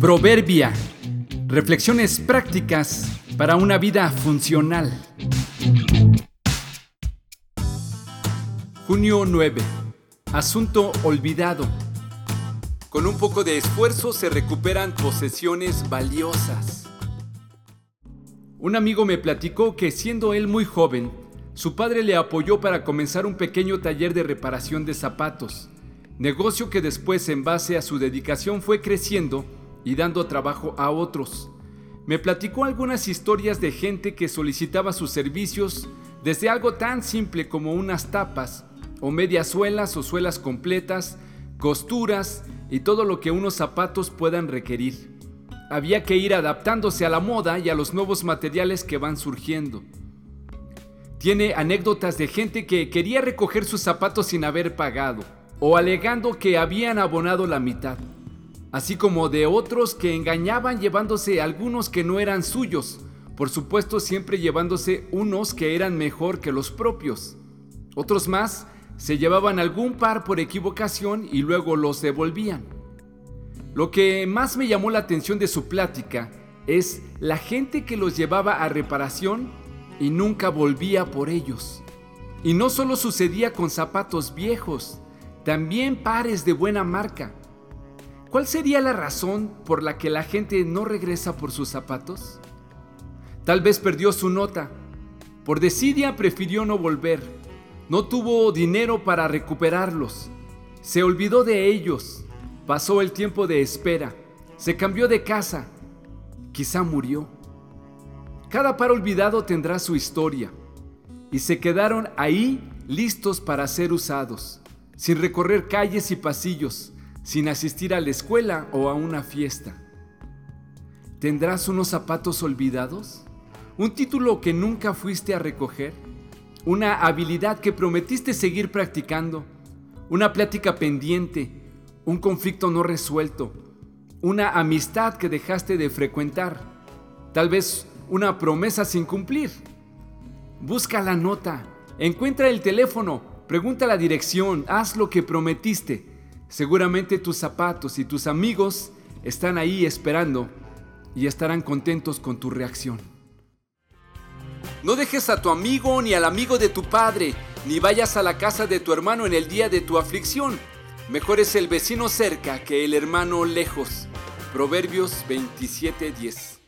Proverbia. Reflexiones prácticas para una vida funcional. Junio 9. Asunto olvidado. Con un poco de esfuerzo se recuperan posesiones valiosas. Un amigo me platicó que siendo él muy joven, su padre le apoyó para comenzar un pequeño taller de reparación de zapatos, negocio que después en base a su dedicación fue creciendo y dando trabajo a otros. Me platicó algunas historias de gente que solicitaba sus servicios desde algo tan simple como unas tapas o medias suelas o suelas completas, costuras y todo lo que unos zapatos puedan requerir. Había que ir adaptándose a la moda y a los nuevos materiales que van surgiendo. Tiene anécdotas de gente que quería recoger sus zapatos sin haber pagado o alegando que habían abonado la mitad así como de otros que engañaban llevándose algunos que no eran suyos, por supuesto siempre llevándose unos que eran mejor que los propios. Otros más se llevaban algún par por equivocación y luego los devolvían. Lo que más me llamó la atención de su plática es la gente que los llevaba a reparación y nunca volvía por ellos. Y no solo sucedía con zapatos viejos, también pares de buena marca. ¿Cuál sería la razón por la que la gente no regresa por sus zapatos? Tal vez perdió su nota. Por desidia prefirió no volver. No tuvo dinero para recuperarlos. Se olvidó de ellos. Pasó el tiempo de espera. Se cambió de casa. Quizá murió. Cada par olvidado tendrá su historia. Y se quedaron ahí listos para ser usados, sin recorrer calles y pasillos, sin asistir a la escuela o a una fiesta. ¿Tendrás unos zapatos olvidados? ¿Un título que nunca fuiste a recoger? ¿Una habilidad que prometiste seguir practicando? ¿Una plática pendiente? ¿Un conflicto no resuelto? ¿Una amistad que dejaste de frecuentar? Tal vez una promesa sin cumplir. Busca la nota, encuentra el teléfono, pregunta la dirección, haz lo que prometiste Seguramente tus zapatos y tus amigos están ahí esperando y estarán contentos con tu reacción. No dejes a tu amigo ni al amigo de tu padre, ni vayas a la casa de tu hermano en el día de tu aflicción. Mejor es el vecino cerca que el hermano lejos. Proverbios 27:10